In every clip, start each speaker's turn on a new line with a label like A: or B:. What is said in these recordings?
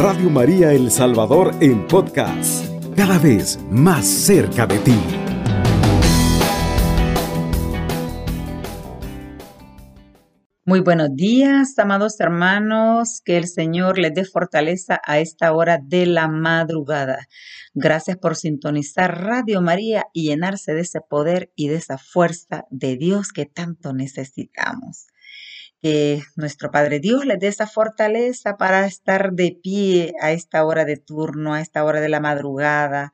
A: Radio María El Salvador en podcast, cada vez más cerca de ti.
B: Muy buenos días, amados hermanos, que el Señor les dé fortaleza a esta hora de la madrugada. Gracias por sintonizar Radio María y llenarse de ese poder y de esa fuerza de Dios que tanto necesitamos que nuestro Padre Dios les dé esa fortaleza para estar de pie a esta hora de turno, a esta hora de la madrugada,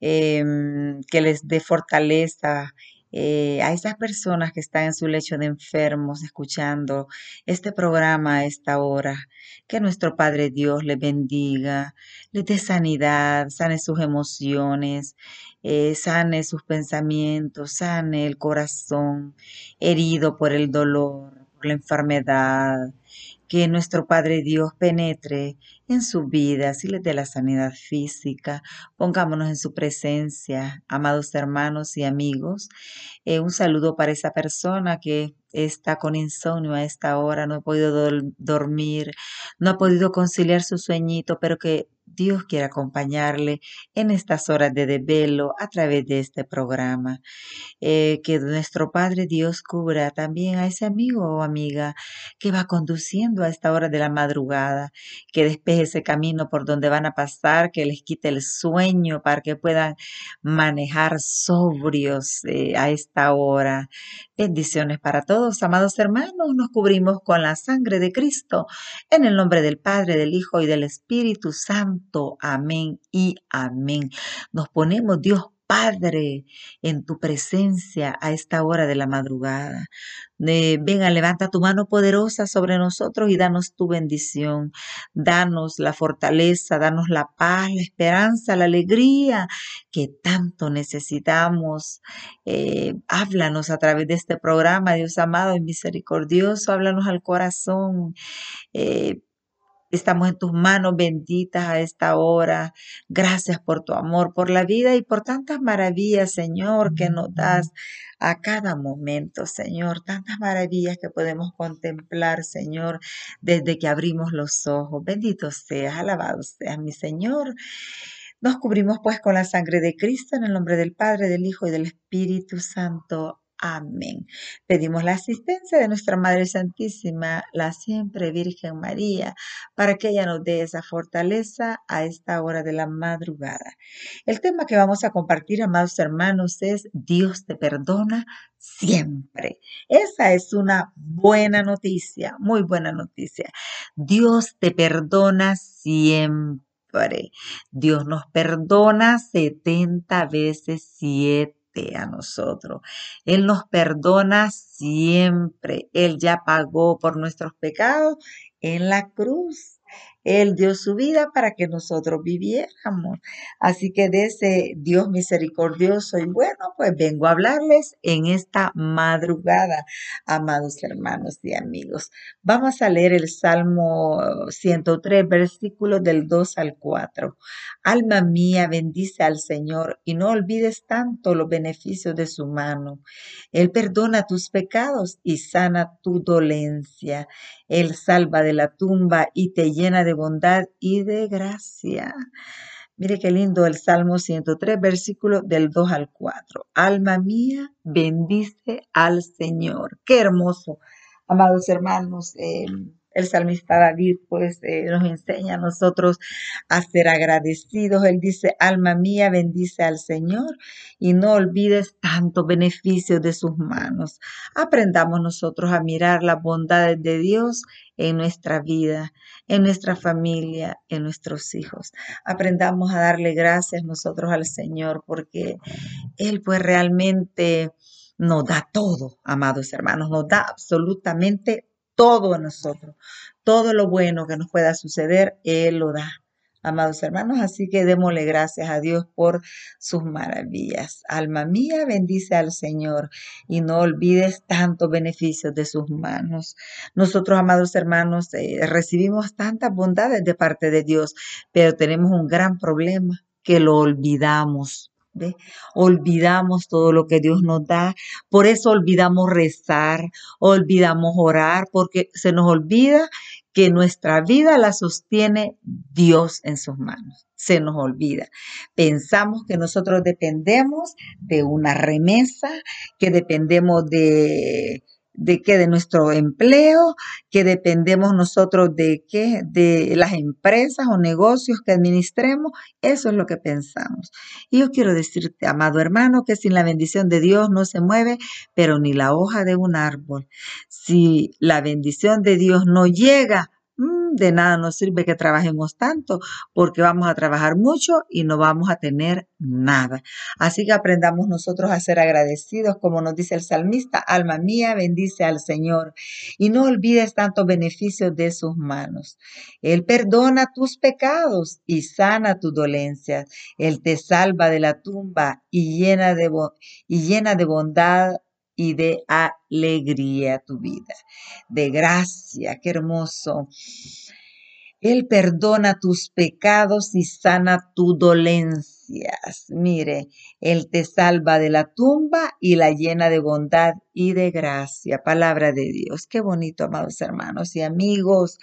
B: em, que les dé fortaleza eh, a esas personas que están en su lecho de enfermos escuchando este programa a esta hora. Que nuestro Padre Dios les bendiga, les dé sanidad, sane sus emociones, eh, sane sus pensamientos, sane el corazón herido por el dolor la enfermedad, que nuestro Padre Dios penetre en su vida, si les dé la sanidad física, pongámonos en su presencia, amados hermanos y amigos. Eh, un saludo para esa persona que está con insomnio a esta hora, no ha podido dormir, no ha podido conciliar su sueñito, pero que Dios quiere acompañarle en estas horas de desvelo a través de este programa. Eh, que nuestro Padre Dios cubra también a ese amigo o amiga que va conduciendo a esta hora de la madrugada, que despeje ese camino por donde van a pasar, que les quite el sueño para que puedan manejar sobrios eh, a esta hora. Bendiciones para todos, amados hermanos. Nos cubrimos con la sangre de Cristo en el nombre del Padre, del Hijo y del Espíritu Santo. Amén y amén. Nos ponemos, Dios Padre, en tu presencia a esta hora de la madrugada. venga, levanta tu mano poderosa sobre nosotros y danos tu bendición. Danos la fortaleza, danos la paz, la esperanza, la alegría que tanto necesitamos. Eh, háblanos a través de este programa, Dios amado y misericordioso. Háblanos al corazón. Eh, Estamos en tus manos benditas a esta hora. Gracias por tu amor, por la vida y por tantas maravillas, Señor, que nos das a cada momento, Señor. Tantas maravillas que podemos contemplar, Señor, desde que abrimos los ojos. Bendito seas, alabado seas, mi Señor. Nos cubrimos pues con la sangre de Cristo en el nombre del Padre, del Hijo y del Espíritu Santo. Amén. Pedimos la asistencia de nuestra Madre Santísima, la siempre Virgen María, para que ella nos dé esa fortaleza a esta hora de la madrugada. El tema que vamos a compartir, amados hermanos, es Dios te perdona siempre. Esa es una buena noticia, muy buena noticia. Dios te perdona siempre. Dios nos perdona 70 veces 7 a nosotros. Él nos perdona siempre. Él ya pagó por nuestros pecados en la cruz. Él dio su vida para que nosotros viviéramos. Así que de ese Dios misericordioso y bueno, pues vengo a hablarles en esta madrugada, amados hermanos y amigos. Vamos a leer el Salmo 103, versículos del 2 al 4. Alma mía, bendice al Señor y no olvides tanto los beneficios de su mano. Él perdona tus pecados y sana tu dolencia. Él salva de la tumba y te llena de bondad y de gracia. Mire qué lindo el Salmo 103, versículo del 2 al 4. Alma mía, bendice al Señor. Qué hermoso, amados hermanos. Eh, el salmista David pues eh, nos enseña a nosotros a ser agradecidos. Él dice, alma mía, bendice al Señor y no olvides tanto beneficio de sus manos. Aprendamos nosotros a mirar las bondades de Dios en nuestra vida, en nuestra familia, en nuestros hijos. Aprendamos a darle gracias nosotros al Señor porque Él pues realmente nos da todo, amados hermanos, nos da absolutamente todo a nosotros. Todo lo bueno que nos pueda suceder, Él lo da, amados hermanos. Así que démosle gracias a Dios por sus maravillas. Alma mía, bendice al Señor y no olvides tantos beneficios de sus manos. Nosotros, amados hermanos, eh, recibimos tantas bondades de parte de Dios, pero tenemos un gran problema que lo olvidamos. Olvidamos todo lo que Dios nos da, por eso olvidamos rezar, olvidamos orar, porque se nos olvida que nuestra vida la sostiene Dios en sus manos. Se nos olvida. Pensamos que nosotros dependemos de una remesa, que dependemos de de qué, de nuestro empleo, que dependemos nosotros de qué, de las empresas o negocios que administremos, eso es lo que pensamos. Y yo quiero decirte, amado hermano, que sin la bendición de Dios no se mueve, pero ni la hoja de un árbol. Si la bendición de Dios no llega, de nada nos sirve que trabajemos tanto porque vamos a trabajar mucho y no vamos a tener nada. Así que aprendamos nosotros a ser agradecidos, como nos dice el salmista, alma mía, bendice al Señor y no olvides tantos beneficios de sus manos. Él perdona tus pecados y sana tus dolencias. Él te salva de la tumba y llena de, y llena de bondad y de alegría tu vida, de gracia, qué hermoso. Él perdona tus pecados y sana tu dolencias. Mire, Él te salva de la tumba y la llena de bondad y de gracia. Palabra de Dios. Qué bonito, amados hermanos y amigos.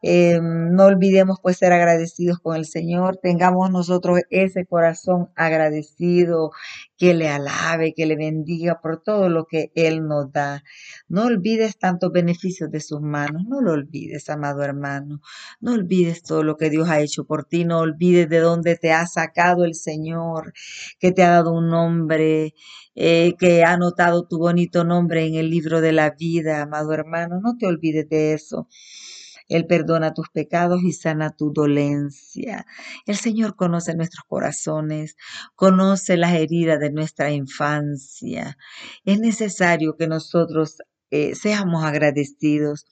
B: Eh, no olvidemos pues ser agradecidos con el Señor. Tengamos nosotros ese corazón agradecido que le alabe, que le bendiga por todo lo que Él nos da. No olvides tantos beneficios de sus manos. No lo olvides, amado hermano. No olvides todo lo que Dios ha hecho por ti. No olvides de dónde te ha sacado el Señor, que te ha dado un nombre eh, que ha anotado tu bonito nombre en el libro de la vida, amado hermano. No te olvides de eso. Él perdona tus pecados y sana tu dolencia. El Señor conoce nuestros corazones, conoce las heridas de nuestra infancia. Es necesario que nosotros eh, seamos agradecidos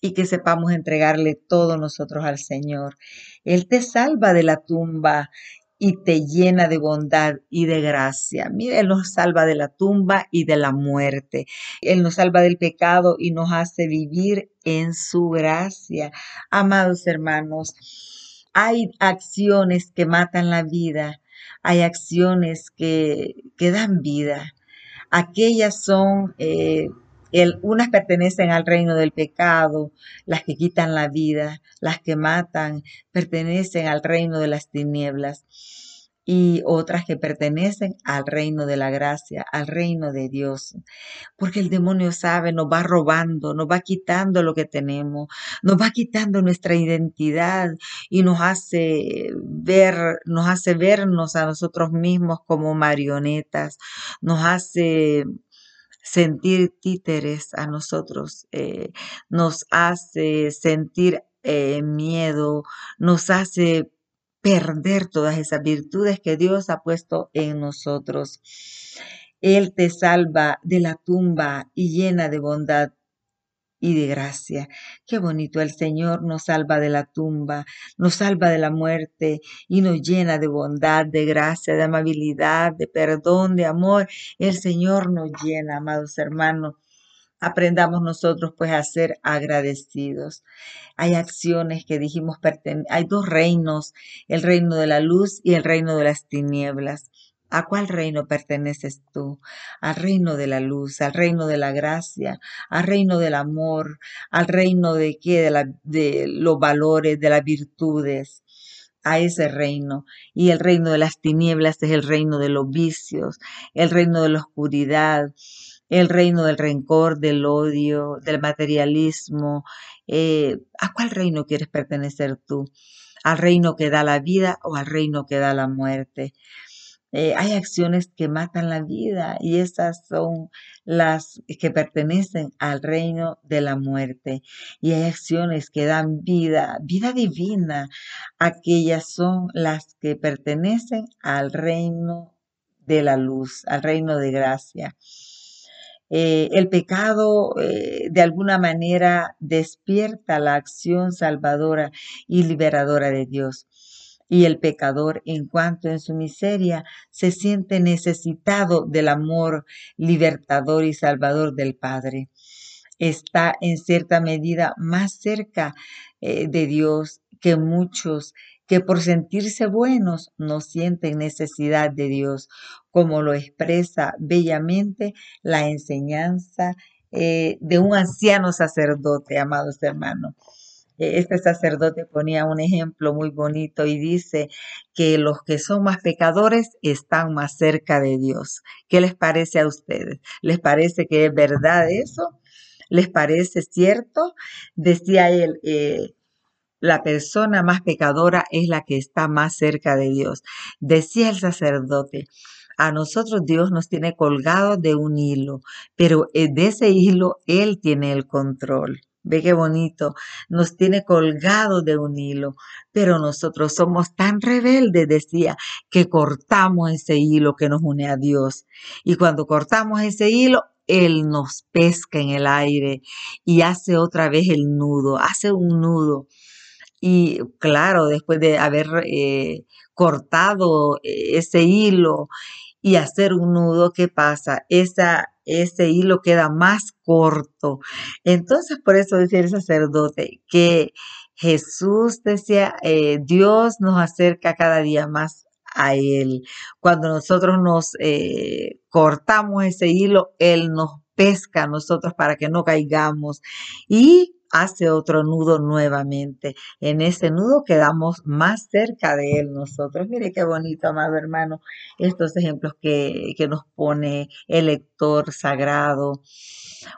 B: y que sepamos entregarle todo nosotros al Señor. Él te salva de la tumba y te llena de bondad y de gracia. Mira, Él nos salva de la tumba y de la muerte. Él nos salva del pecado y nos hace vivir en su gracia. Amados hermanos, hay acciones que matan la vida, hay acciones que, que dan vida. Aquellas son... Eh, unas pertenecen al reino del pecado, las que quitan la vida, las que matan, pertenecen al reino de las tinieblas y otras que pertenecen al reino de la gracia, al reino de Dios. Porque el demonio sabe, nos va robando, nos va quitando lo que tenemos, nos va quitando nuestra identidad y nos hace ver, nos hace vernos a nosotros mismos como marionetas, nos hace sentir títeres a nosotros, eh, nos hace sentir eh, miedo, nos hace perder todas esas virtudes que Dios ha puesto en nosotros. Él te salva de la tumba y llena de bondad y de gracia. Qué bonito, el Señor nos salva de la tumba, nos salva de la muerte y nos llena de bondad, de gracia, de amabilidad, de perdón, de amor. El Señor nos llena, amados hermanos. Aprendamos nosotros pues a ser agradecidos. Hay acciones que dijimos, hay dos reinos, el reino de la luz y el reino de las tinieblas. ¿A cuál reino perteneces tú? Al reino de la luz, al reino de la gracia, al reino del amor, al reino de qué? De, la, de los valores, de las virtudes a ese reino. Y el reino de las tinieblas es el reino de los vicios, el reino de la oscuridad, el reino del rencor, del odio, del materialismo. Eh, ¿A cuál reino quieres pertenecer tú? ¿Al reino que da la vida o al reino que da la muerte? Eh, hay acciones que matan la vida y esas son las que pertenecen al reino de la muerte. Y hay acciones que dan vida, vida divina. Aquellas son las que pertenecen al reino de la luz, al reino de gracia. Eh, el pecado eh, de alguna manera despierta la acción salvadora y liberadora de Dios y el pecador, en cuanto en su miseria, se siente necesitado del amor libertador y salvador del Padre. Está en cierta medida más cerca eh, de Dios que muchos que por sentirse buenos no sienten necesidad de Dios, como lo expresa bellamente la enseñanza eh, de un anciano sacerdote, amados hermanos. E, este sacerdote ponía un ejemplo muy bonito y dice que los que son más pecadores están más cerca de Dios. ¿Qué les parece a ustedes? ¿Les parece que es verdad eso? ¿Les parece cierto? Decía él, eh, la persona más pecadora es la que está más cerca de Dios. Decía el sacerdote, a nosotros Dios nos tiene colgados de un hilo, pero eh, de ese hilo Él tiene el control. Ve qué bonito, nos tiene colgado de un hilo, pero nosotros somos tan rebeldes, decía, que cortamos ese hilo que nos une a Dios. Y cuando cortamos ese hilo, Él nos pesca en el aire y hace otra vez el nudo, hace un nudo. Y claro, después de haber eh, cortado eh, ese hilo y hacer un nudo, ¿qué pasa? Esa, ese hilo queda más corto. Entonces, por eso decía el sacerdote que Jesús decía, eh, Dios nos acerca cada día más a Él. Cuando nosotros nos eh, cortamos ese hilo, Él nos pesca a nosotros para que no caigamos. Y hace otro nudo nuevamente. En ese nudo quedamos más cerca de Él nosotros. Mire qué bonito, amado hermano, estos ejemplos que, nos pone el lector sagrado.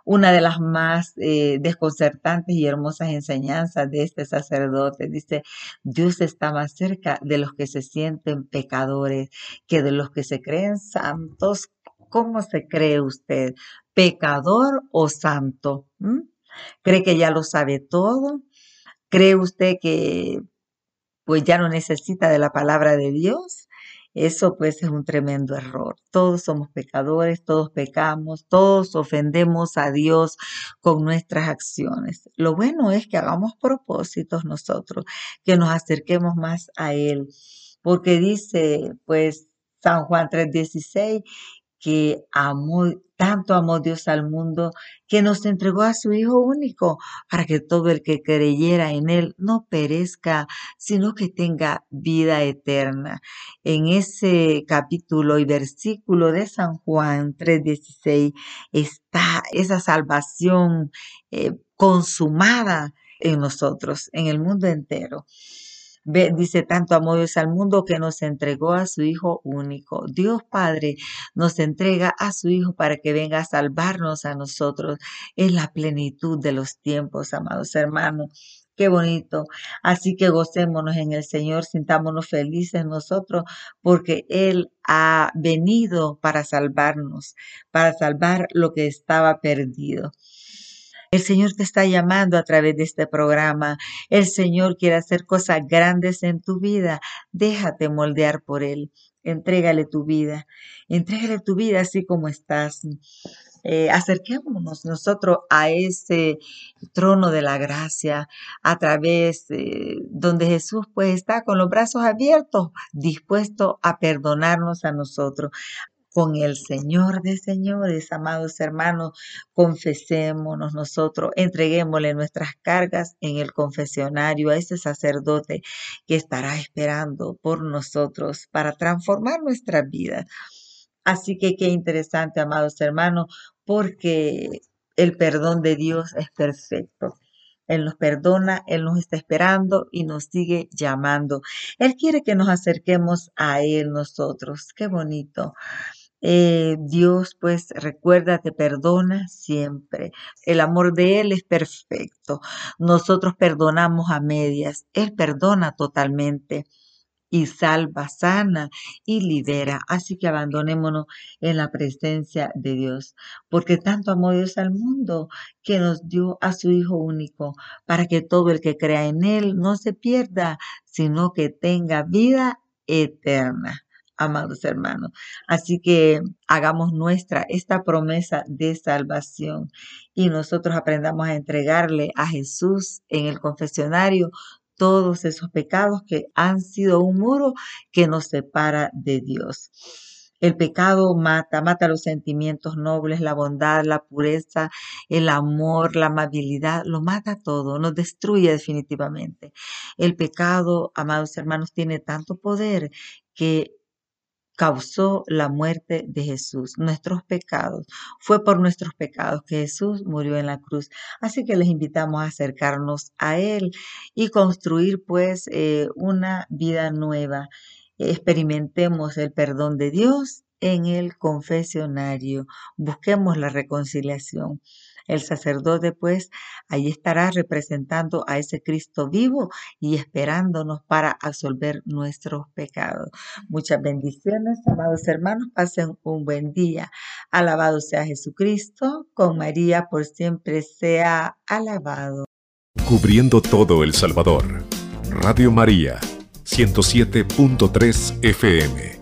B: Una de las más eh, desconcertantes y hermosas enseñanzas de este sacerdote dice, Dios está más cerca de los que se sienten pecadores que de los que se creen santos. ¿Cómo se cree usted? ¿Pecador o santo? ¿Mm? ¿Cree que ya lo sabe todo? ¿Cree usted que pues ya no necesita de la palabra de Dios? Eso pues es un tremendo error. Todos somos pecadores, todos pecamos, todos ofendemos a Dios con nuestras acciones. Lo bueno es que hagamos propósitos nosotros, que nos acerquemos más a Él, porque dice pues San Juan 3:16 que amó, tanto amó Dios al mundo que nos entregó a su Hijo único para que todo el que creyera en Él no perezca, sino que tenga vida eterna. En ese capítulo y versículo de San Juan 3:16 está esa salvación eh, consumada en nosotros, en el mundo entero dice, tanto amó al mundo que nos entregó a su Hijo único. Dios Padre nos entrega a su Hijo para que venga a salvarnos a nosotros en la plenitud de los tiempos, amados hermanos. Qué bonito. Así que gocémonos en el Señor, sintámonos felices nosotros, porque Él ha venido para salvarnos, para salvar lo que estaba perdido. El Señor te está llamando a través de este programa. El Señor quiere hacer cosas grandes en tu vida. Déjate moldear por Él. Entrégale tu vida. Entrégale tu vida así como estás. Eh, acerquémonos nosotros a ese trono de la gracia a través donde Jesús pues está con los brazos abiertos, dispuesto a perdonarnos a nosotros, con el Señor de señores, amados hermanos, confesémonos nosotros, entreguémosle nuestras cargas en el confesionario a ese sacerdote que estará esperando por nosotros para transformar nuestra vida. Así que qué interesante, amados hermanos, porque el perdón de Dios es perfecto. Él nos perdona, Él nos está esperando y nos sigue llamando. Él quiere que nos acerquemos a Él nosotros. Qué bonito. Eh, Dios pues recuerda, te perdona siempre. El amor de Él es perfecto. Nosotros perdonamos a medias. Él perdona totalmente y salva, sana y libera. Así que abandonémonos en la presencia de Dios, porque tanto amó Dios al mundo que nos dio a su Hijo único, para que todo el que crea en Él no se pierda, sino que tenga vida eterna amados hermanos. Así que hagamos nuestra esta promesa de salvación y nosotros aprendamos a entregarle a Jesús en el confesionario todos esos pecados que han sido un muro que nos separa de Dios. El pecado mata, mata los sentimientos nobles, la bondad, la pureza, el amor, la amabilidad, lo mata todo, nos destruye definitivamente. El pecado, amados hermanos, tiene tanto poder que causó la muerte de Jesús, nuestros pecados. Fue por nuestros pecados que Jesús murió en la cruz. Así que les invitamos a acercarnos a Él y construir pues eh, una vida nueva. Experimentemos el perdón de Dios en el confesionario. Busquemos la reconciliación. El sacerdote, pues, ahí estará representando a ese Cristo vivo y esperándonos para absolver nuestros pecados. Muchas bendiciones, amados hermanos. Pasen un buen día. Alabado sea Jesucristo. Con María por siempre sea alabado.
A: Cubriendo todo El Salvador. Radio María, 107.3 FM.